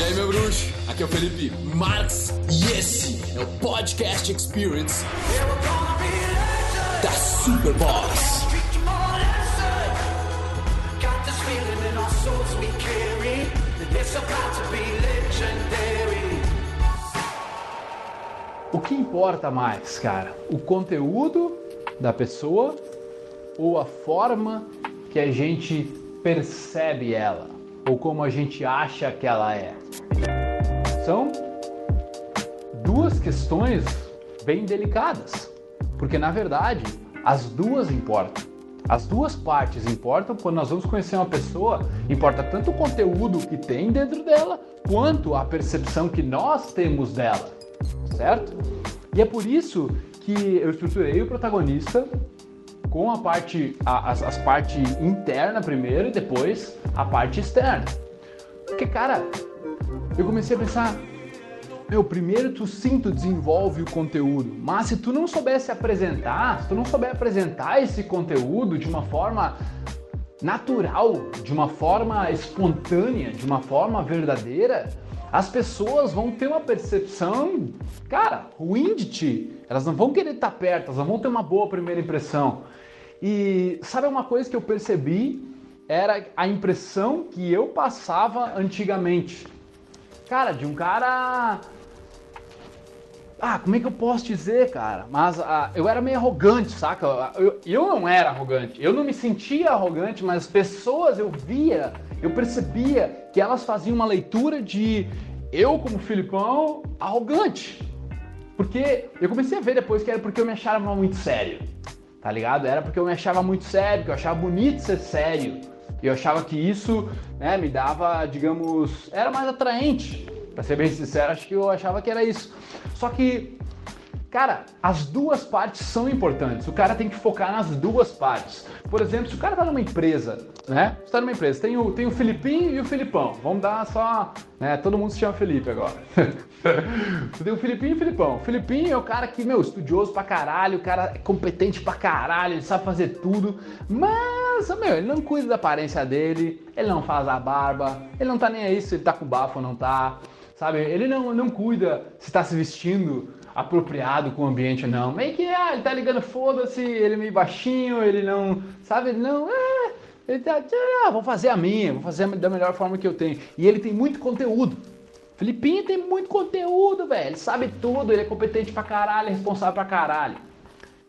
E aí, meu bruxo? Aqui é o Felipe Marx e esse é o Podcast Experience da Superboss. O que importa mais, cara? O conteúdo da pessoa ou a forma que a gente percebe ela? Ou como a gente acha que ela é? São duas questões bem delicadas, porque na verdade as duas importam. As duas partes importam quando nós vamos conhecer uma pessoa, importa tanto o conteúdo que tem dentro dela, quanto a percepção que nós temos dela, certo? E é por isso que eu estruturei o protagonista com a parte, a, as, as parte interna primeiro e depois a parte externa. Porque, cara, eu comecei a pensar, meu, primeiro tu sim, tu desenvolve o conteúdo, mas se tu não soubesse apresentar, se tu não souber apresentar esse conteúdo de uma forma natural, de uma forma espontânea, de uma forma verdadeira, as pessoas vão ter uma percepção, cara, ruim de ti. Elas não vão querer estar perto, elas não vão ter uma boa primeira impressão. E sabe uma coisa que eu percebi? Era a impressão que eu passava antigamente. Cara, de um cara ah, como é que eu posso dizer, cara? Mas ah, eu era meio arrogante, saca? Eu, eu não era arrogante, eu não me sentia arrogante, mas as pessoas eu via, eu percebia que elas faziam uma leitura de eu, como Filipão, arrogante. Porque eu comecei a ver depois que era porque eu me achava muito sério, tá ligado? Era porque eu me achava muito sério, que eu achava bonito ser sério. E eu achava que isso né, me dava, digamos, era mais atraente. Pra ser bem sincero, acho que eu achava que era isso. Só que, cara, as duas partes são importantes. O cara tem que focar nas duas partes. Por exemplo, se o cara tá numa empresa, né? Você tá numa empresa, tem o, tem o Filipinho e o Filipão. Vamos dar só. Né? Todo mundo se chama Felipe agora. Você tem o Filipinho e o Filipão. O Filipinho é o cara que, meu, estudioso pra caralho, o cara é competente pra caralho, ele sabe fazer tudo, mas, meu, ele não cuida da aparência dele, ele não faz a barba, ele não tá nem aí se ele tá com bafo ou não tá sabe? Ele não, não cuida se está se vestindo apropriado com o ambiente não. Meio que, ah, ele tá ligando, foda-se, ele é meio baixinho, ele não, sabe? Ele não, é, ele tá, ah, vou fazer a minha, vou fazer da melhor forma que eu tenho. E ele tem muito conteúdo. Filipinho tem muito conteúdo, velho. Ele sabe tudo, ele é competente pra caralho, é responsável pra caralho.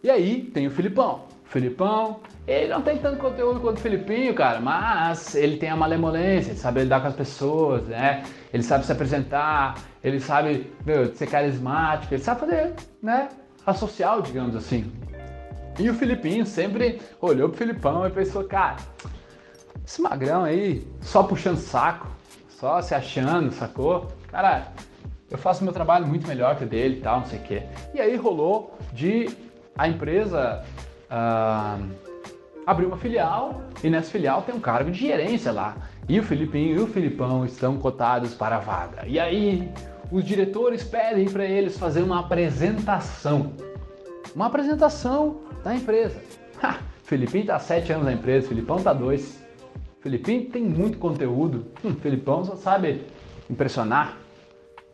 E aí tem o Filipão. Filipão, ele não tem tanto conteúdo quanto o Filipinho, cara, mas ele tem a malemolência, ele sabe lidar com as pessoas, né? Ele sabe se apresentar, ele sabe meu, ser carismático, ele sabe fazer, né? A social, digamos assim. E o Filipinho sempre olhou pro Filipão e pensou, cara, esse magrão aí, só puxando saco, só se achando, sacou? Cara, eu faço meu trabalho muito melhor que o dele e tal, não sei o quê. E aí rolou de a empresa uh, abriu uma filial e nessa filial tem um cargo de gerência lá. E o Filipinho e o Filipão estão cotados para a vaga. E aí os diretores pedem para eles fazer uma apresentação. Uma apresentação da empresa. Ha, Filipinho está sete anos na empresa, Filipão está dois. Filipinho tem muito conteúdo. Hum, Filipão só sabe impressionar.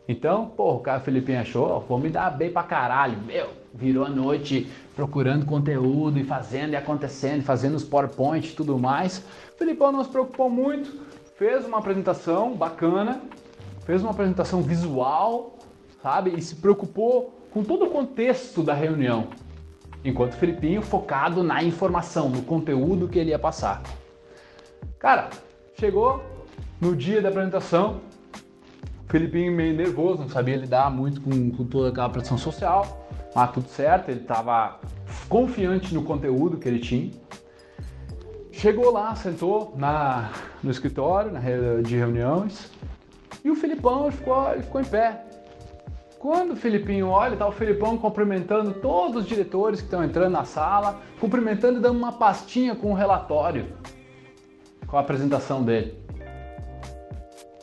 Então, pô, o cara Filipinho achou, vou me dar bem pra caralho. Meu, virou a noite procurando conteúdo e fazendo e acontecendo, fazendo os PowerPoint e tudo mais. O Filipão não se preocupou muito, fez uma apresentação bacana, fez uma apresentação visual, sabe? E se preocupou com todo o contexto da reunião. Enquanto o Filipinho focado na informação, no conteúdo que ele ia passar. Cara, chegou no dia da apresentação, Felipinho meio nervoso, não sabia lidar muito com, com toda aquela pressão social, mas tudo certo, ele estava confiante no conteúdo que ele tinha. Chegou lá, sentou na, no escritório na, de reuniões e o Filipão ficou, ele ficou em pé. Quando o Filipinho olha, tá o Filipão cumprimentando todos os diretores que estão entrando na sala, cumprimentando e dando uma pastinha com o relatório, com a apresentação dele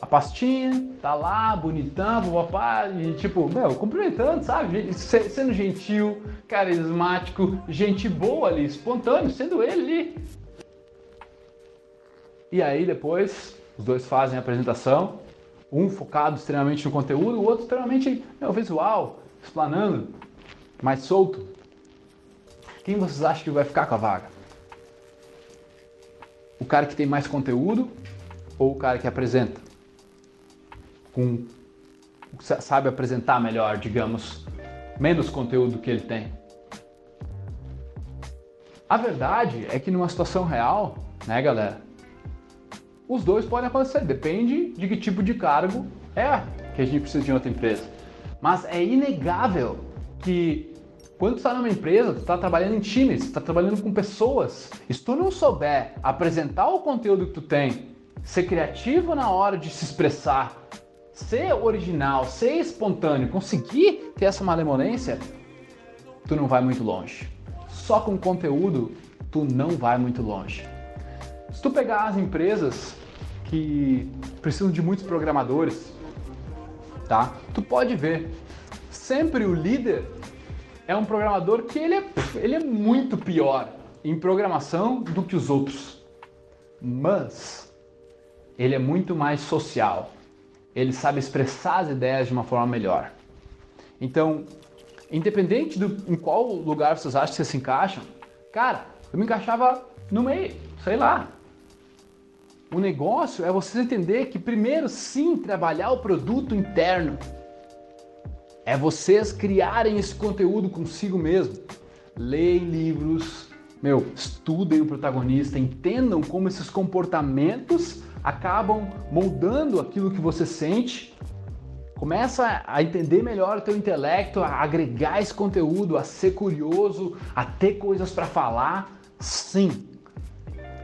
a pastinha, tá lá, bonitão, papá, e tipo, meu, cumprimentando, sabe? Sendo gentil, carismático, gente boa ali, espontâneo, sendo ele ali. E aí depois, os dois fazem a apresentação, Um focado extremamente no conteúdo, o outro extremamente no visual, explanando, mais solto. Quem vocês acham que vai ficar com a vaga? O cara que tem mais conteúdo ou o cara que apresenta? Com sabe apresentar melhor, digamos, menos conteúdo que ele tem. A verdade é que numa situação real, né, galera? Os dois podem acontecer, depende de que tipo de cargo é que a gente precisa de outra empresa. Mas é inegável que quando está numa empresa, está trabalhando em times, está trabalhando com pessoas. E se tu não souber apresentar o conteúdo que tu tem, ser criativo na hora de se expressar, ser original, ser espontâneo, conseguir ter essa malemolência, tu não vai muito longe. Só com conteúdo, tu não vai muito longe. Se tu pegar as empresas que precisam de muitos programadores, tá? Tu pode ver, sempre o líder é um programador que ele é, ele é muito pior em programação do que os outros. Mas ele é muito mais social. Ele sabe expressar as ideias de uma forma melhor. Então, independente do em qual lugar vocês acham que vocês se encaixam, cara, eu me encaixava no meio, sei lá, o negócio é você entender que primeiro sim trabalhar o produto interno. É vocês criarem esse conteúdo consigo mesmo. Leem livros, meu, estudem o protagonista, entendam como esses comportamentos acabam moldando aquilo que você sente. Começa a entender melhor o teu intelecto, a agregar esse conteúdo, a ser curioso, a ter coisas para falar. Sim.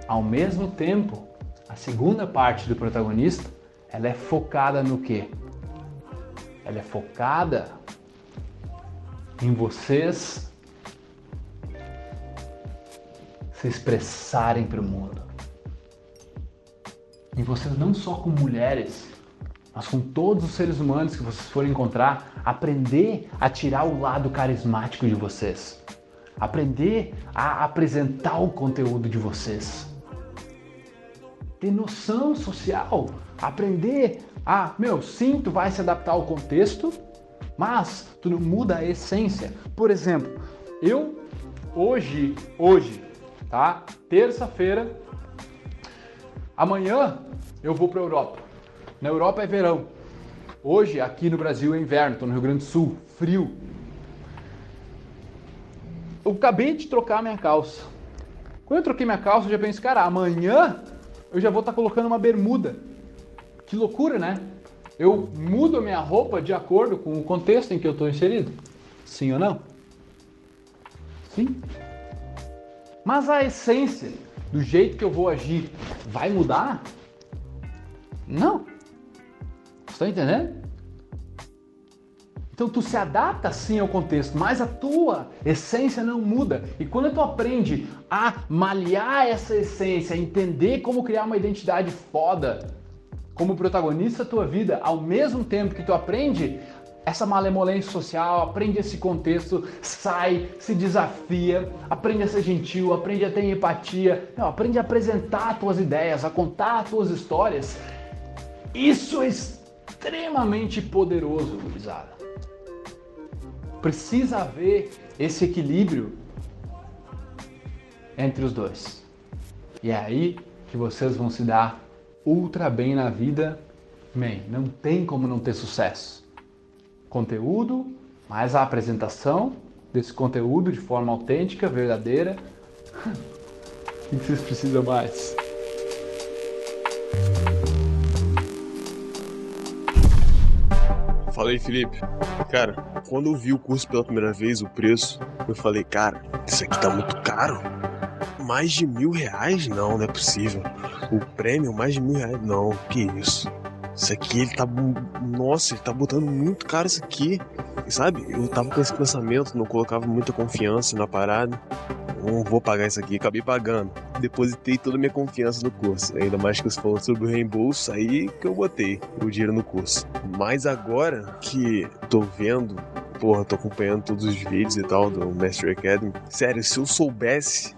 Ao mesmo tempo, a segunda parte do protagonista, ela é focada no quê? Ela é focada em vocês se expressarem para o mundo. Em vocês não só com mulheres, mas com todos os seres humanos que vocês forem encontrar, aprender a tirar o lado carismático de vocês. Aprender a apresentar o conteúdo de vocês ter noção social, aprender a, meu, sim, tu vai se adaptar ao contexto, mas tu não muda a essência. Por exemplo, eu hoje, hoje, tá? Terça-feira, amanhã eu vou para a Europa. Na Europa é verão. Hoje, aqui no Brasil, é inverno, estou no Rio Grande do Sul, frio. Eu acabei de trocar minha calça. Quando eu troquei minha calça, eu já pensei, cara, amanhã eu já vou estar tá colocando uma bermuda. Que loucura, né? Eu mudo a minha roupa de acordo com o contexto em que eu estou inserido. Sim ou não? Sim. Mas a essência do jeito que eu vou agir vai mudar? Não. Está entendendo? Então tu se adapta sim ao contexto, mas a tua essência não muda. E quando tu aprende a malhar essa essência, entender como criar uma identidade foda como protagonista da tua vida, ao mesmo tempo que tu aprende essa malemolência social, aprende esse contexto, sai, se desafia, aprende a ser gentil, aprende a ter empatia, não, aprende a apresentar tuas ideias, a contar tuas histórias. Isso é extremamente poderoso, gurizada. Precisa haver esse equilíbrio entre os dois. E é aí que vocês vão se dar ultra bem na vida. Man, não tem como não ter sucesso. Conteúdo, mais a apresentação desse conteúdo de forma autêntica, verdadeira. o que vocês precisam mais? Fala aí, Felipe. Cara, quando eu vi o curso pela primeira vez, o preço, eu falei, cara, isso aqui tá muito caro. Mais de mil reais? Não, não é possível. O prêmio, mais de mil reais? Não, que isso. Isso aqui, ele tá. Nossa, ele tá botando muito caro isso aqui. Sabe? Eu tava com esse pensamento, não colocava muita confiança na parada. Não vou pagar isso aqui, acabei pagando. Depositei toda a minha confiança no curso. Ainda mais que você falou sobre o reembolso, aí que eu botei o dinheiro no curso. Mas agora que tô vendo porra, tô acompanhando todos os vídeos e tal do Master Academy. Sério, se eu soubesse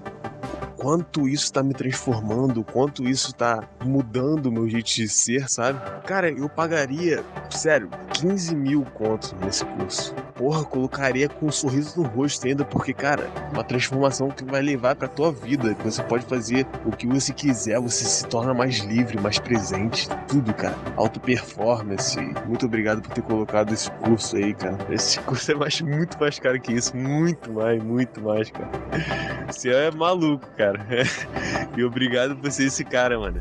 quanto isso tá me transformando, quanto isso tá mudando o meu jeito de ser, sabe? Cara, eu pagaria, sério, 15 mil contos nesse curso. Porra, colocaria com um sorriso no rosto ainda, porque, cara, uma transformação que vai levar pra tua vida, você pode fazer o que você quiser, você se torna mais livre, mais presente, tudo, cara. Auto performance. Muito obrigado por ter colocado esse curso aí, cara. Esse curso é mais, muito mais caro que isso, muito mais, muito mais, cara. Você é maluco, cara. E obrigado por ser esse cara, mano.